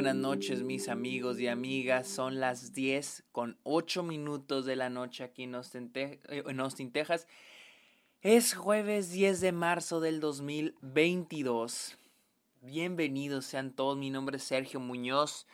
buenas noches mis amigos y amigas. Son las 10 con 8 minutos de la noche aquí en Austin, eh, en Austin, Texas. Es jueves 10 de marzo del 2022. Bienvenidos sean todos. Mi nombre es Sergio Muñoz.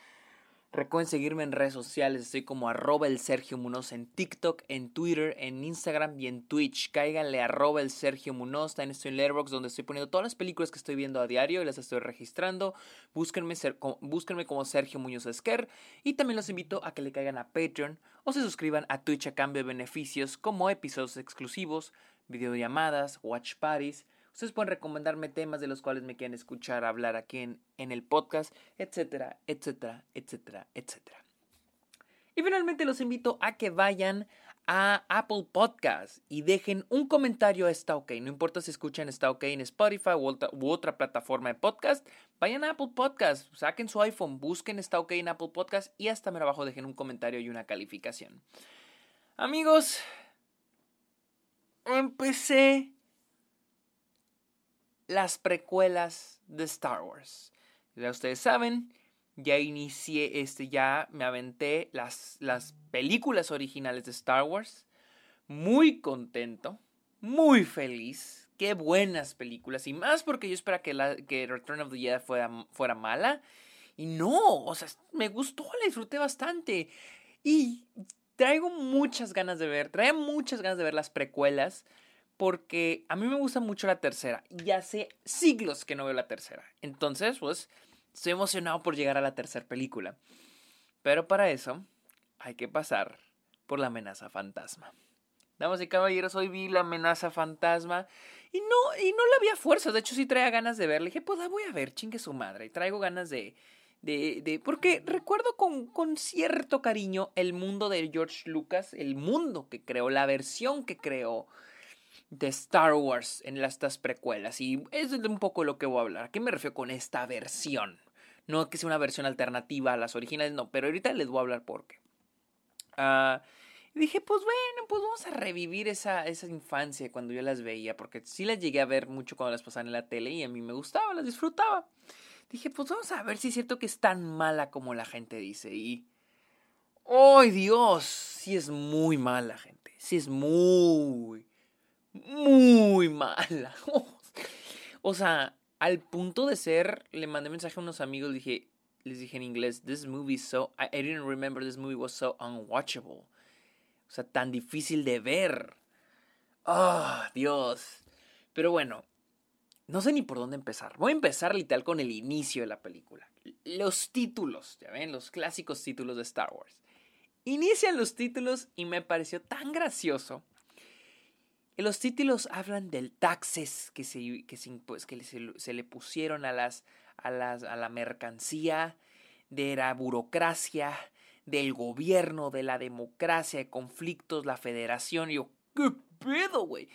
Recuerden seguirme en redes sociales, estoy como arroba el Sergio Munoz en TikTok, en Twitter, en Instagram y en Twitch. Cáiganle arroba el Sergio Munoz, también estoy en Letterboxd donde estoy poniendo todas las películas que estoy viendo a diario y las estoy registrando. Búsquenme, búsquenme como Sergio Muñoz Esquer y también los invito a que le caigan a Patreon o se suscriban a Twitch a cambio de beneficios como episodios exclusivos, videollamadas, watch parties Ustedes pueden recomendarme temas de los cuales me quieren escuchar hablar aquí en, en el podcast, etcétera, etcétera, etcétera, etcétera. Y finalmente los invito a que vayan a Apple Podcast y dejen un comentario a Está OK. No importa si escuchan Está OK en Spotify u otra, plataforma de podcast, vayan a Apple Podcast, saquen su iPhone, busquen Está OK en Apple Podcast y hasta más abajo dejen un comentario y una calificación. Amigos, empecé las precuelas de Star Wars. Ya ustedes saben, ya inicié, este, ya me aventé las, las películas originales de Star Wars. Muy contento, muy feliz. Qué buenas películas. Y más porque yo esperaba que, la, que Return of the Jedi fuera, fuera mala. Y no, o sea, me gustó, la disfruté bastante. Y traigo muchas ganas de ver, traigo muchas ganas de ver las precuelas porque a mí me gusta mucho la tercera y hace siglos que no veo la tercera. Entonces, pues, estoy emocionado por llegar a la tercera película. Pero para eso hay que pasar por la amenaza fantasma. Damas y caballeros, hoy vi la amenaza fantasma y no, y no le había fuerzas. De hecho, sí traía ganas de verla. dije, pues la voy a ver, chingue su madre. Y traigo ganas de, de, de, porque recuerdo con, con, cierto cariño el mundo de George Lucas, el mundo que creó, la versión que creó de Star Wars en estas precuelas. Y es un poco lo que voy a hablar. ¿A qué me refiero con esta versión? No que sea una versión alternativa a las originales, no, pero ahorita les voy a hablar por qué. Uh, dije, pues bueno, pues vamos a revivir esa, esa infancia cuando yo las veía, porque sí las llegué a ver mucho cuando las pasaban en la tele y a mí me gustaba, las disfrutaba. Dije, pues vamos a ver si es cierto que es tan mala como la gente dice. Y. ¡Ay, Dios! Sí es muy mala, gente. Sí es muy, muy mala. o sea, al punto de ser, le mandé mensaje a unos amigos, dije, les dije en inglés, this movie so, I, didn't remember this movie was so unwatchable. O sea, tan difícil de ver. Oh, Dios. Pero bueno, no sé ni por dónde empezar. Voy a empezar literal con el inicio de la película. Los títulos, ya ven, los clásicos títulos de Star Wars. Inician los títulos y me pareció tan gracioso los títulos hablan del taxes que se, que pues, que se, le pusieron a, las, a, las, a la mercancía, de la burocracia, del gobierno, de la democracia, de conflictos, la federación. Y yo, ¿qué pedo, güey?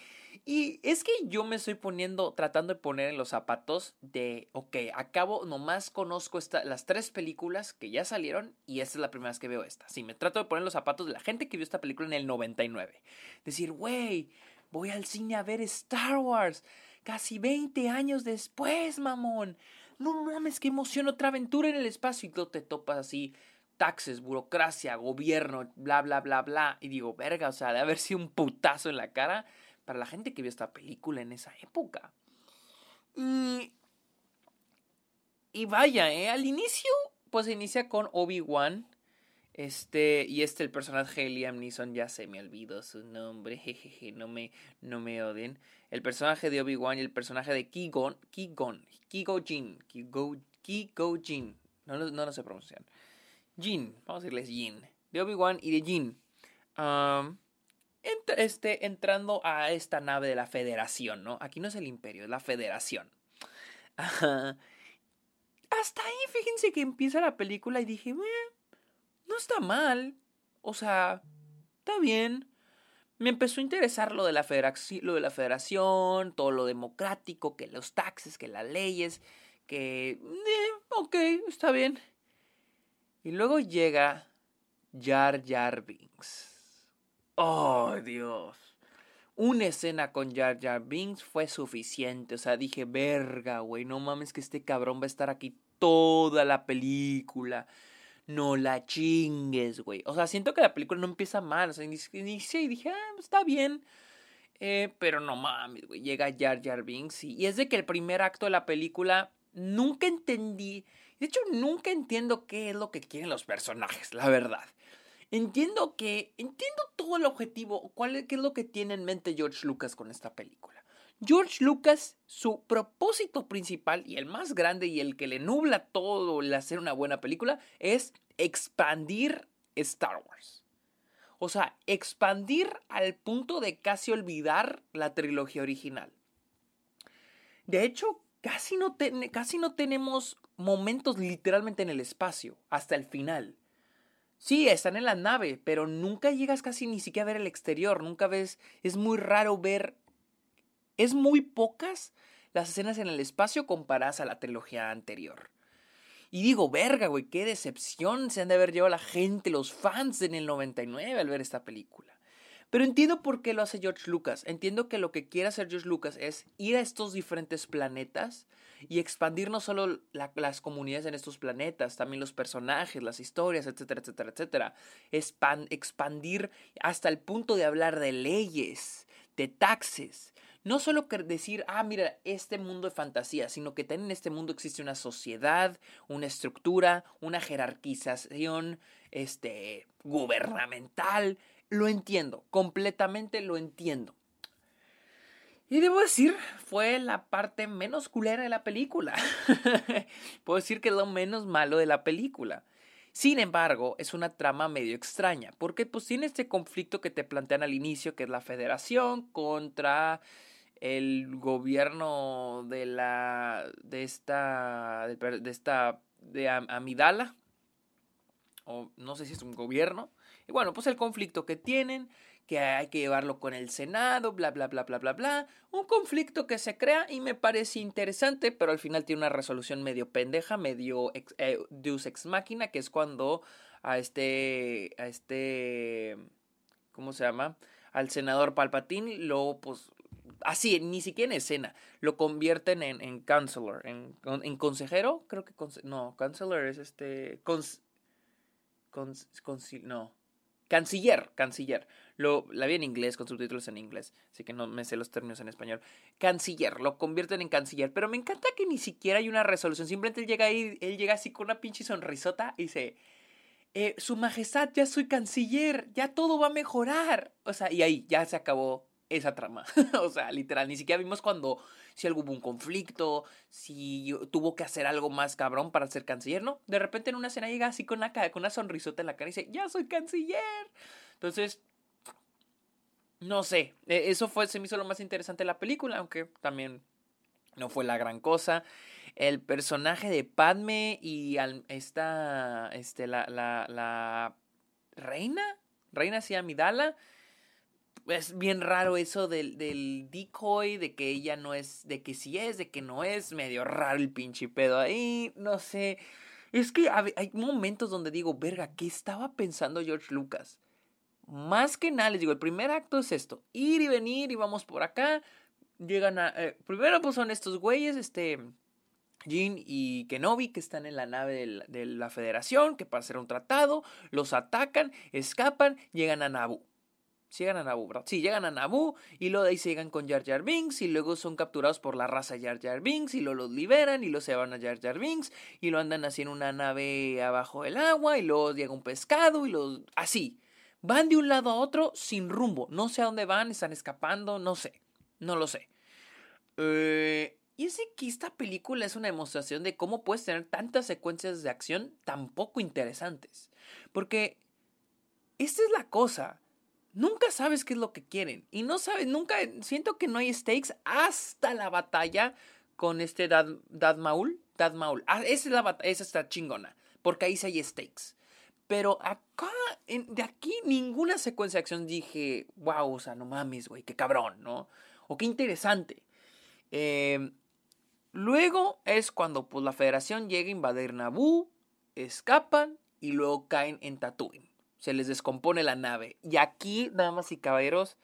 Y es que yo me estoy poniendo, tratando de poner en los zapatos de, ok, acabo, nomás conozco esta, las tres películas que ya salieron y esta es la primera vez que veo esta. Sí, me trato de poner en los zapatos de la gente que vio esta película en el 99. Decir, güey, Voy al cine a ver Star Wars. Casi 20 años después, mamón. No mames, qué emoción, otra aventura en el espacio. Y tú te topas así, taxes, burocracia, gobierno, bla, bla, bla, bla. Y digo, verga, o sea, de haber sido un putazo en la cara para la gente que vio esta película en esa época. Y. Y vaya, ¿eh? Al inicio, pues se inicia con Obi-Wan este, y este, el personaje de Liam Neeson, ya se me olvidó su nombre, jejeje, no me, no me odien. El personaje de Obi-Wan y el personaje de Ki-Gon, Ki-Gon, Ki-Go-Jin, Ki-Go, Jin, no, no, no lo sé pronunciar. Jin, vamos a decirles Jin, de Obi-Wan y de Jin. este, entrando a esta nave de la Federación, ¿no? Aquí no es el Imperio, es la Federación. Hasta ahí, fíjense que empieza la película y dije, no está mal. O sea, está bien. Me empezó a interesar lo de la, federación, todo lo democrático, que los taxes, que las leyes, que... Eh, ok, está bien. Y luego llega Jar Jar Binks. Oh, Dios. una escena con Jar Jar Binks fue suficiente. O sea, dije, verga, güey, no mames que este cabrón va a estar aquí toda la película. No la chingues, güey. O sea, siento que la película no empieza mal. O sea, inicié y dije, ah, está bien. Eh, pero no mames, güey. Llega Jar Jar Binks y, y es de que el primer acto de la película nunca entendí. De hecho, nunca entiendo qué es lo que quieren los personajes, la verdad. Entiendo que, entiendo todo el objetivo, cuál es, qué es lo que tiene en mente George Lucas con esta película. George Lucas, su propósito principal y el más grande y el que le nubla todo el hacer una buena película es expandir Star Wars. O sea, expandir al punto de casi olvidar la trilogía original. De hecho, casi no, casi no tenemos momentos literalmente en el espacio, hasta el final. Sí, están en la nave, pero nunca llegas casi ni siquiera a ver el exterior, nunca ves, es muy raro ver, es muy pocas las escenas en el espacio comparadas a la trilogía anterior. Y digo, verga, güey, qué decepción se han de haber llevado la gente, los fans en el 99 al ver esta película. Pero entiendo por qué lo hace George Lucas. Entiendo que lo que quiere hacer George Lucas es ir a estos diferentes planetas y expandir no solo las comunidades en estos planetas, también los personajes, las historias, etcétera, etcétera, etcétera. expandir hasta el punto de hablar de leyes, de taxes. No solo decir, ah, mira, este mundo de fantasía, sino que también en este mundo existe una sociedad, una estructura, una jerarquización este, gubernamental, lo entiendo, completamente lo entiendo. Y debo decir, fue la parte menos culera de la película. Puedo decir que es lo menos malo de la película. Sin embargo, es una trama medio extraña, porque pues tiene este conflicto que te plantean al inicio, que es la federación contra el gobierno de la de esta de, esta de Amidala o no sé si es un gobierno y bueno, pues el conflicto que tienen, que hay que llevarlo con el Senado, bla, bla, bla, bla, bla, bla. Un conflicto que se crea y me parece interesante, pero al final tiene una resolución medio pendeja, medio ex, eh, deus ex máquina, que es cuando a este, a este, ¿cómo se llama? Al senador Palpatine lo, pues, así, ni siquiera en escena, lo convierten en, en counselor, en, en consejero, creo que, no, counselor es este, cons, cons, no, Canciller, canciller. Lo, la vi en inglés, con subtítulos en inglés, así que no me sé los términos en español. Canciller, lo convierten en canciller. Pero me encanta que ni siquiera hay una resolución. Simplemente él llega ahí, él llega así con una pinche sonrisota y dice, eh, Su Majestad, ya soy canciller, ya todo va a mejorar. O sea, y ahí ya se acabó esa trama. o sea, literal, ni siquiera vimos cuando, si hubo un conflicto, si tuvo que hacer algo más cabrón para ser canciller, ¿no? De repente en una escena llega así con, la, con una sonrisota en la cara y dice, ya soy canciller. Entonces, no sé, e, eso fue, se me hizo lo más interesante de la película, aunque también no fue la gran cosa. El personaje de Padme y esta, este, la, la, la reina, reina sí, Amidala, es bien raro eso del, del decoy, de que ella no es, de que sí es, de que no es, medio raro el pinche pedo ahí, no sé. Es que hay momentos donde digo, verga, ¿qué estaba pensando George Lucas? Más que nada, les digo, el primer acto es esto, ir y venir y vamos por acá. Llegan a... Eh, primero pues son estos güeyes, este... Jean y Kenobi que están en la nave de la, de la Federación, que para hacer un tratado, los atacan, escapan, llegan a Naboo llegan a Naboo, ¿verdad? Sí, llegan a Naboo y luego de ahí se llegan con Jar Jar Binks y luego son capturados por la raza Jar Jar Binks y luego los liberan y luego se van a Jar Jar Binks y lo andan así en una nave abajo del agua y luego llega un pescado y los... así. Van de un lado a otro sin rumbo. No sé a dónde van, están escapando, no sé. No lo sé. Eh, y es que esta película es una demostración de cómo puedes tener tantas secuencias de acción tan poco interesantes. Porque esta es la cosa nunca sabes qué es lo que quieren. Y no sabes, nunca, siento que no hay stakes hasta la batalla con este Dad, Dad Maul. Dad Maul. Ah, esa es la esa está chingona. Porque ahí sí hay stakes. Pero acá, de aquí, ninguna secuencia de acción dije, wow, o sea, no mames, güey, qué cabrón, ¿no? O qué interesante. Em, luego es cuando pues, la federación llega a invadir Naboo, escapan y luego caen en Tatooine se les descompone la nave. Y aquí, damas y caballeros,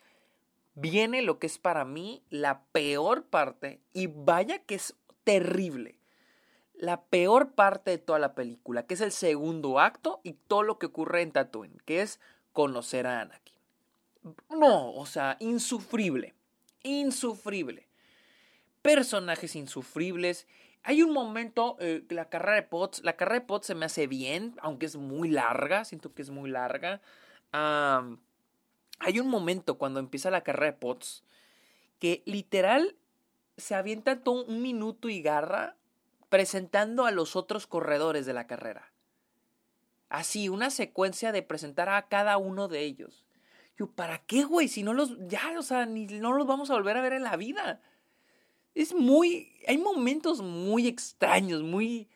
viene lo que es para mí la peor parte, y vaya que es terrible, la peor parte de toda la película, que es el segundo acto y todo lo que ocurre en Tatooine, que es conocer a Anakin. No, o sea, insufrible, insufrible. Personajes insufribles. Hay un momento, eh, la carrera de Potts, la carrera de Potts se me hace bien, aunque es muy larga, siento que es muy larga. hay un momento cuando empieza la carrera de Potts que literal se avienta todo un minuto y garra presentando a los otros corredores de la carrera. Así, una secuencia de presentar a cada uno de ellos. Yo, ¿para qué, güey? Si no los, ya, o sea, ni, no los vamos a volver a ver en la vida. Es muy, hay momentos muy extraños, muy,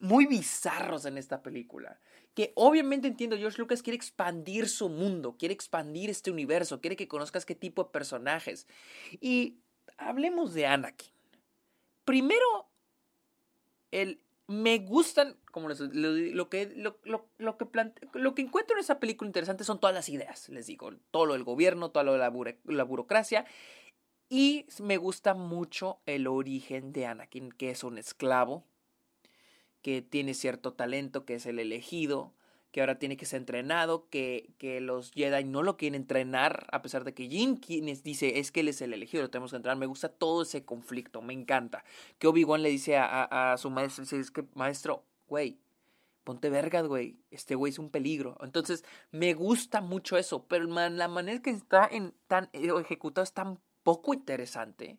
muy bizarros en esta película. Que obviamente entiendo, George Lucas quiere expandir su mundo, quiere expandir este universo, quiere que conozcas qué tipo de personajes. Y hablemos de Anakin. Primero, el, me gustan, como les, lo, que, lo, lo, que lo que encuentro en esa película interesante son todas las ideas, les digo, todo lo del gobierno, todo lo de la, la burocracia. Y me gusta mucho el origen de Anakin, que es un esclavo, que tiene cierto talento, que es el elegido, que ahora tiene que ser entrenado, que, que los Jedi no lo quieren entrenar, a pesar de que Jim quienes dice es que él es el elegido, lo tenemos que entrenar. Me gusta todo ese conflicto, me encanta. Que Obi-Wan le dice a, a, su maestro, es que maestro, güey, ponte vergas, güey, este güey es un peligro. Entonces, me gusta mucho eso, pero la manera que está en, tan eh, ejecutado es tan poco interesante.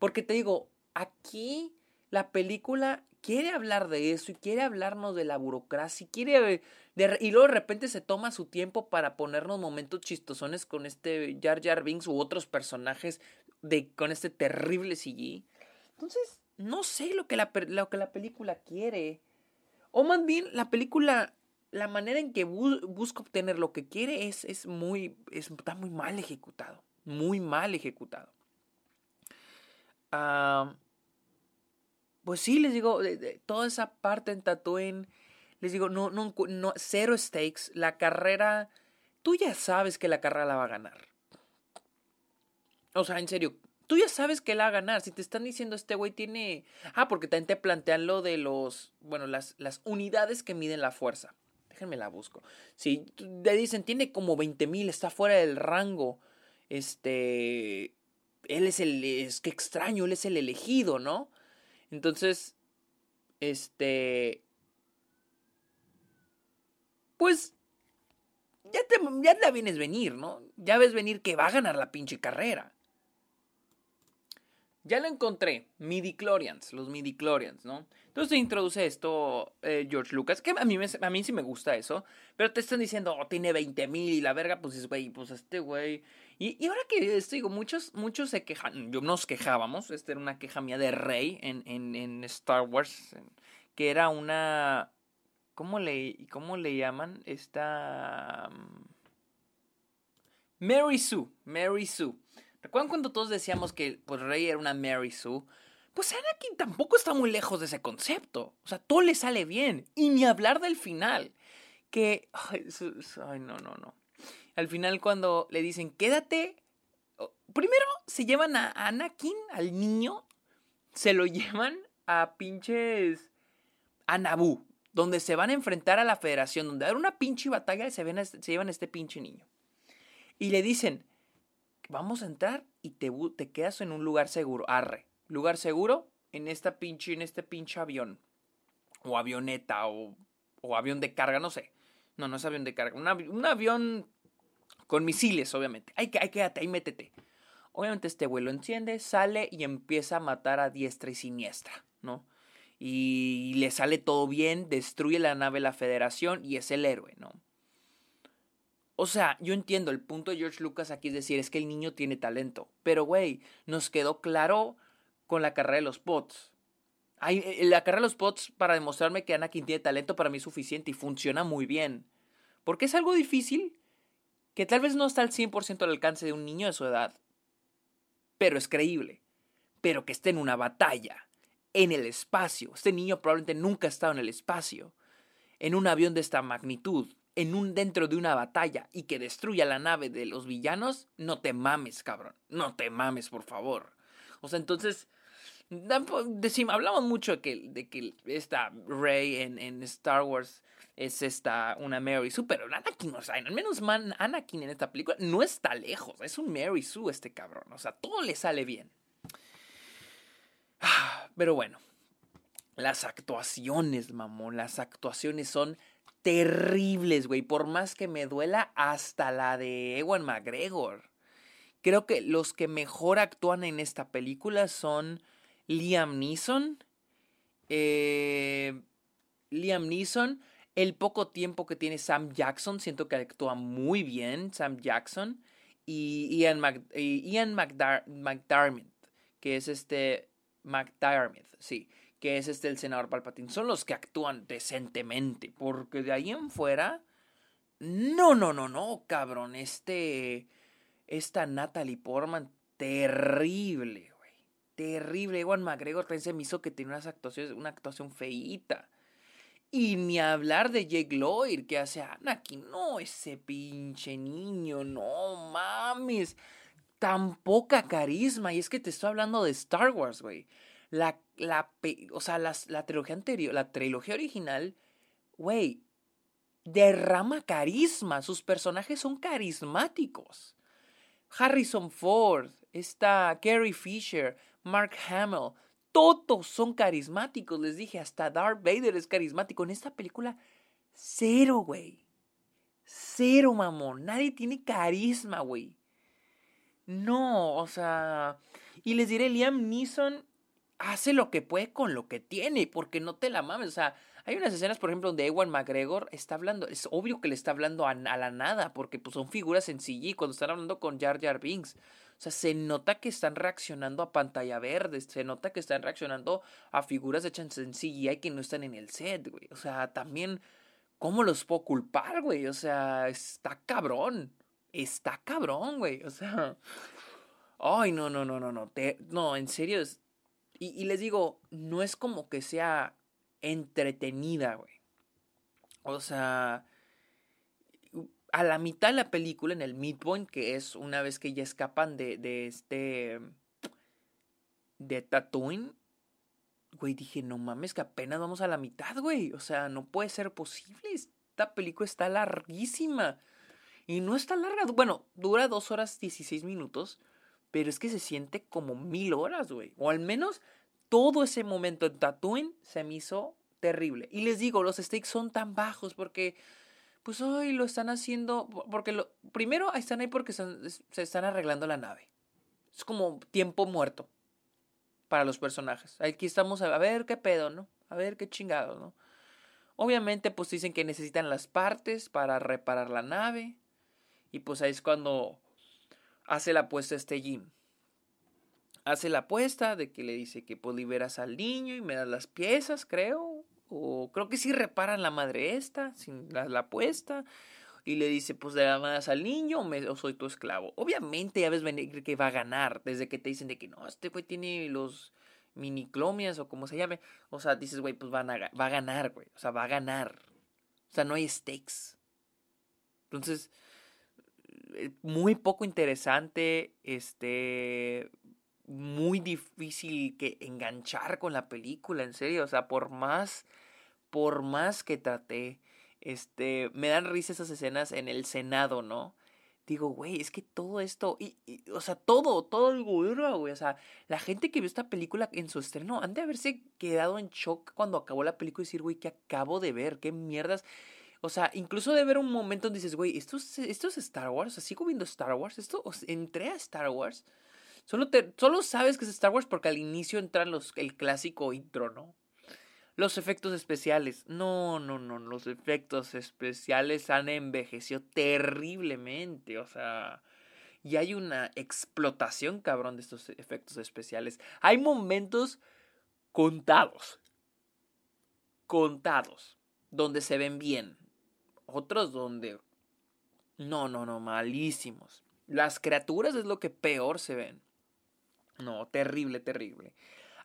Porque te digo, aquí la película quiere hablar de eso y quiere hablarnos de la burocracia y quiere y luego de repente se toma su tiempo para ponernos momentos chistosones con este Jar Jar Binks u otros personajes de con este terrible CG. Entonces, no sé lo que la, lo que la película quiere. O más bien, la película, la manera en que busca obtener lo que quiere es, es muy, está muy mal ejecutado. Muy mal ejecutado. Ah pues sí, les digo, toda esa parte en Tatooine, les digo, no, no, no, cero stakes. La carrera, tú ya sabes que la carrera la va a ganar. O sea, en serio, tú ya sabes que la va a ganar. Si te están diciendo este güey tiene. Ah, porque también te plantean lo de los. Bueno, las, las unidades que miden la fuerza. Déjenme la busco. Si te dicen tiene como 20 mil, está fuera del rango. Este. Él es el. Es que extraño, él es el elegido, ¿no? Entonces, este... Pues ya, te, ya la vienes venir, ¿no? Ya ves venir que va a ganar la pinche carrera. Ya lo encontré, midichlorians, los midichlorians, ¿no? Entonces introduce esto eh, George Lucas, que a mí, a mí sí me gusta eso, pero te están diciendo, oh, tiene 20 mil y la verga, pues es, güey, pues este güey. Y, ahora que esto digo, muchos, muchos se quejan, yo nos quejábamos, esta era una queja mía de Rey en, en, en Star Wars, que era una, ¿cómo le, cómo le llaman? Esta... Mm, Mary Sue, Mary Sue. ¿Recuerdan cuando todos decíamos que pues, Rey era una Mary Sue? Pues Anakin tampoco está muy lejos de ese concepto. O sea, todo le sale bien. Y ni hablar del final. Que. Ay, no, no, no. Al final, cuando le dicen, quédate. Primero se llevan a Anakin, al niño. Se lo llevan a pinches. a Naboo. Donde se van a enfrentar a la federación. Donde va a haber una pinche batalla y se, ven se llevan a este pinche niño. Y le dicen, vamos a entrar y te, te quedas en un lugar seguro. Arre. Lugar seguro en esta pinche, en este pinche avión. O avioneta, o, o avión de carga, no sé. No, no es avión de carga. un avión con misiles, obviamente. Ay, ay, quédate, ahí métete. Obviamente este vuelo enciende, sale y empieza a matar a diestra y siniestra, ¿no? Y le sale todo bien, destruye la nave la Federación y es el héroe, ¿no? O sea, yo entiendo, el punto de George Lucas aquí es decir, es que el niño tiene talento. Pero, güey, nos quedó claro con la carrera de los pots. Eh, la carrera de los pots para demostrarme que Anakin tiene talento para mí es suficiente y funciona muy bien. Porque es algo difícil que tal vez no está al 100% al alcance de un niño de su edad. Pero es creíble. Pero que esté en una batalla, en el espacio. Este niño probablemente nunca ha estado en el espacio. En un avión de esta magnitud en un dentro de una batalla y que destruya la nave de los villanos, no te mames, cabrón. No te mames, por favor. O sea, entonces, decimos, hablamos mucho de que, de que esta Rey en, en Star Wars es esta una Mary Sue, pero Anakin, o sea, al menos man, Anakin en esta película no está lejos, es un Mary Sue este cabrón, o sea, todo le sale bien. Pero bueno, las actuaciones, mamón, las actuaciones son terribles, güey, por más que me duela, hasta la de Ewan McGregor. Creo que los que mejor actúan en esta película son Liam Neeson, eh, Liam Neeson, el poco tiempo que tiene Sam Jackson, siento que actúa muy bien Sam Jackson. Y Ian, Ian McDermott, que es este. McDermott, sí, que es este el senador Palpatine. Son los que actúan decentemente, porque de ahí en fuera. No, no, no, no, cabrón. Este. Esta Natalie Portman, terrible, güey. Terrible. Ewan McGregor también se me hizo que tiene unas actuaciones, una actuación feíta. Y ni hablar de Jake Lloyd que hace Anakin. No, ese pinche niño, no mames. Tan poca carisma. Y es que te estoy hablando de Star Wars, güey. La, la, o sea, la, trilogía anterior, la trilogía original, güey, derrama carisma. Sus personajes son carismáticos. Harrison Ford, está Carrie Fisher, Mark Hamill todos son carismáticos. Les dije, hasta Darth Vader es carismático. En esta película, cero, güey. Cero, mamón. Nadie tiene carisma, güey. No, o sea. Y les diré, Liam Neeson hace lo que puede con lo que tiene, porque no te la mames. O sea, hay unas escenas, por ejemplo, donde Ewan McGregor está hablando. Es obvio que le está hablando a, la nada, porque pues, son figuras en. Cuando están hablando con Jar Jar Binks. O sea, se nota que están reaccionando a pantalla verde, se nota que están reaccionando a figuras hechas en CGI que no están en el set, güey. O sea, también, ¿cómo los puedo culpar, güey? O sea, está cabrón. Está cabrón, güey. O sea, ay, no, no, no, no, no. no, en serio. Es, y, les digo, no es como que sea entretenida, güey. O sea, a la mitad de la película, en el midpoint, que es una vez que ya escapan de, de este. de Tatooine, güey, dije, no mames, que apenas vamos a la mitad, güey. O sea, no puede ser posible. Esta película está larguísima. Y no está larga. Bueno, dura dos horas 16 minutos. Pero es que se siente como mil horas, güey. O al menos todo ese momento en Tatooine se me hizo terrible. Y les digo, los stakes son tan bajos porque pues hoy lo están haciendo, porque lo, primero están ahí porque se están arreglando la nave. Es como tiempo muerto para los personajes. Aquí estamos a ver qué pedo, ¿no? A ver qué chingado, ¿no? Obviamente, pues dicen que necesitan las partes para reparar la nave. Y pues ahí es cuando hace la apuesta este Jim. Hace la apuesta de que le dice que pues liberas al niño y me das las piezas, creo. O creo que sí reparan la madre esta, sin la, apuesta. Y le dice, pues le das al niño o, soy tu esclavo. Obviamente ya ves venir que va a ganar. Desde que te dicen de que no, este güey tiene los miniclomias o como se llame. O sea, dices, güey, pues van a, va a ganar, güey. O sea, va a ganar. O sea, no hay stakes. Entonces, muy poco interesante. Este muy difícil que enganchar con la película, en serio, o sea, por más, por más que traté, este, me dan risa esas escenas en el Senado, ¿no? Digo, güey, es que todo esto, y, o sea, todo, todo el gobierno, güey, o sea, la gente que vio esta película en su estreno han de haberse quedado en shock cuando acabó la película y decir, güey, ¿qué acabo de ver? ¿Qué mierdas? O sea, incluso de ver un momento donde dices, güey, ¿esto es, Star Wars? O sea, sigo viendo Star Wars, esto, entré a Star Wars. Solo, solo sabes que es Star Wars porque al inicio entran los, el clásico intro, ¿no? Los efectos especiales. No, no, no. Los efectos especiales han envejecido terriblemente. O sea. Y hay una explotación, cabrón, de estos efectos especiales. Hay momentos contados. Contados. Donde se ven bien. Otros donde. No, no, no. Malísimos. Las criaturas es lo que peor se ven. No, terrible, terrible.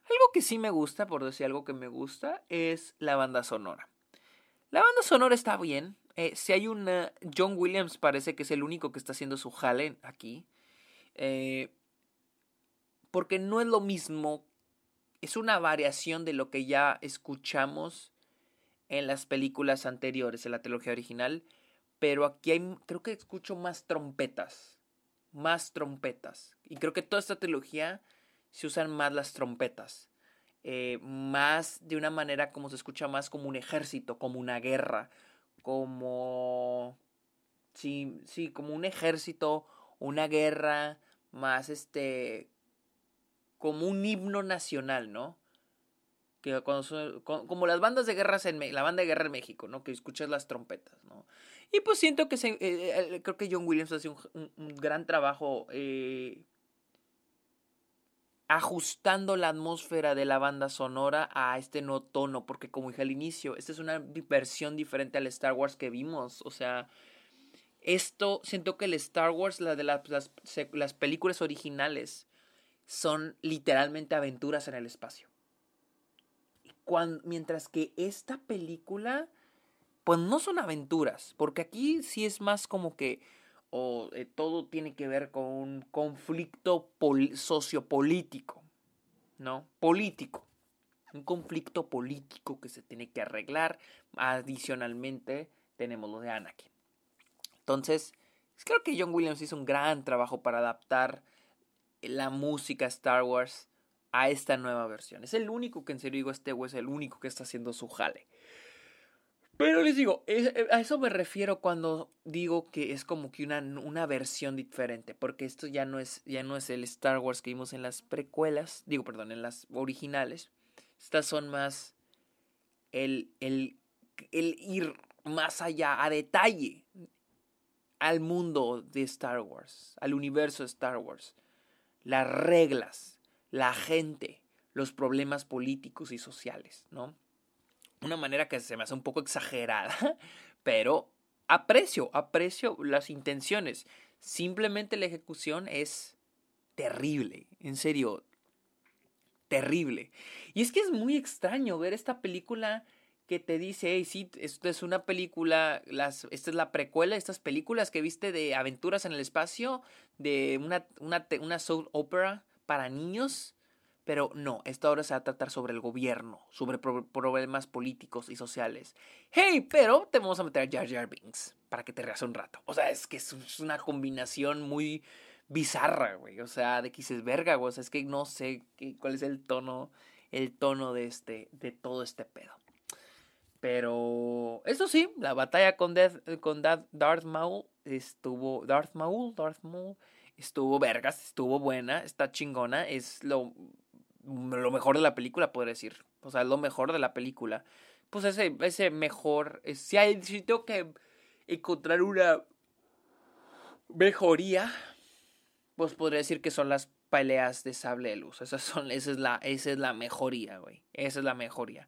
Algo que sí me gusta, por decir algo que me gusta, es la banda sonora. La banda sonora está bien, Eh, si hay una. John Williams parece que es el único que está haciendo su jale aquí. Eh, porque no es lo mismo. Es una variación de lo que ya escuchamos en las películas anteriores, en la trilogía original. Pero aquí hay, creo que escucho más trompetas. Más trompetas. Y creo que toda esta trilogía se usan más las trompetas. Eh, más de una manera como se escucha más como un ejército, como una guerra, como... Sí, sí, como un ejército, una guerra, más este... como un himno nacional, ¿no? Que cuando como las bandas de guerras en la banda de guerra en México, ¿no? Que escuchas las trompetas, ¿no? Y pues siento que eh, eh, creo que John Williams hace un, un, gran trabajo eh, ajustando la atmósfera de la banda sonora a este no tono, porque como dije al inicio, esta es una versión diferente al Star Wars que vimos, o sea, esto, siento que el Star Wars, la de las, las películas originales, son literalmente aventuras en el espacio. Mientras que esta película, pues no son aventuras, porque aquí sí es más como que o eh, todo tiene que ver con un conflicto sociopolítico, ¿no? Político. Un conflicto político que se tiene que arreglar. Adicionalmente, tenemos lo de Anakin. Entonces, creo que John Williams hizo un gran trabajo para adaptar la música Star Wars a esta nueva versión. Es el único que en serio digo, este güey es el único que está haciendo su jale. Pero les digo, eh, a eso me refiero cuando digo que es como que una, una versión diferente, porque esto ya no, es, ya no es el Star Wars que vimos en las precuelas, digo, perdón, en las originales. Estas son más el, el, el ir más allá, a detalle, al mundo de Star Wars, al universo de Star Wars. Las reglas, la gente, los problemas políticos y sociales, ¿no? una manera que se me hace un poco exagerada, pero aprecio, aprecio las intenciones. Simplemente la ejecución es terrible, en serio, terrible. Y es que es muy extraño ver esta película que te dice, hey, sí, esto es una película, esta es la precuela de estas películas que viste de aventuras en el espacio, de una, una, una opera para niños. Pero no, esta ahora se va a tratar sobre el gobierno, sobre problemas políticos y sociales. Hey, pero te vamos a meter a Jar Jar Binks para que te reas un rato. O sea, es que es una combinación muy bizarra, güey. O sea, de que dices, verga, güey. O sea, es que no sé qué, cuál es el tono, el tono de este, de todo este pedo. Pero, eso sí, la batalla con, Death, con Darth Maul estuvo, Darth Maul, Darth Maul, estuvo vergas, estuvo buena, está chingona, es lo lo mejor de la película, podría decir. O sea, lo mejor de la película. Pues ese, ese mejor. Si, hay, si tengo que encontrar una mejoría, pues podría decir que son las peleas de sable de luz. Esas son, esa, es la, esa es la mejoría, güey. Esa es la mejoría.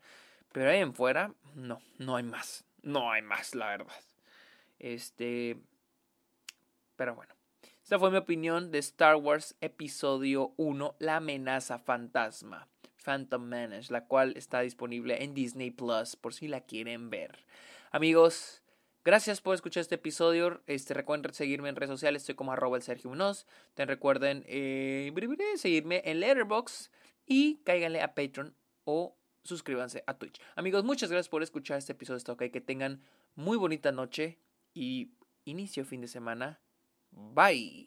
Pero ahí en fuera, no, no hay más. No hay más, la verdad. Este. Pero bueno. Esta fue mi opinión de Star Wars Episodio 1, La amenaza fantasma, Phantom Menace, la cual está disponible en Disney Plus por si la quieren ver. Amigos, Gracias por escuchar este episodio. Este, recuerden seguirme en redes sociales. Estoy como arroba el Sergio Munoz. Te recuerden eh, seguirme en Letterboxd y cáiganle a Patreon o suscríbanse a Twitch. Amigos, muchas gracias por escuchar este episodio. Está ok. Que tengan muy bonita noche y inicio fin de semana Bye.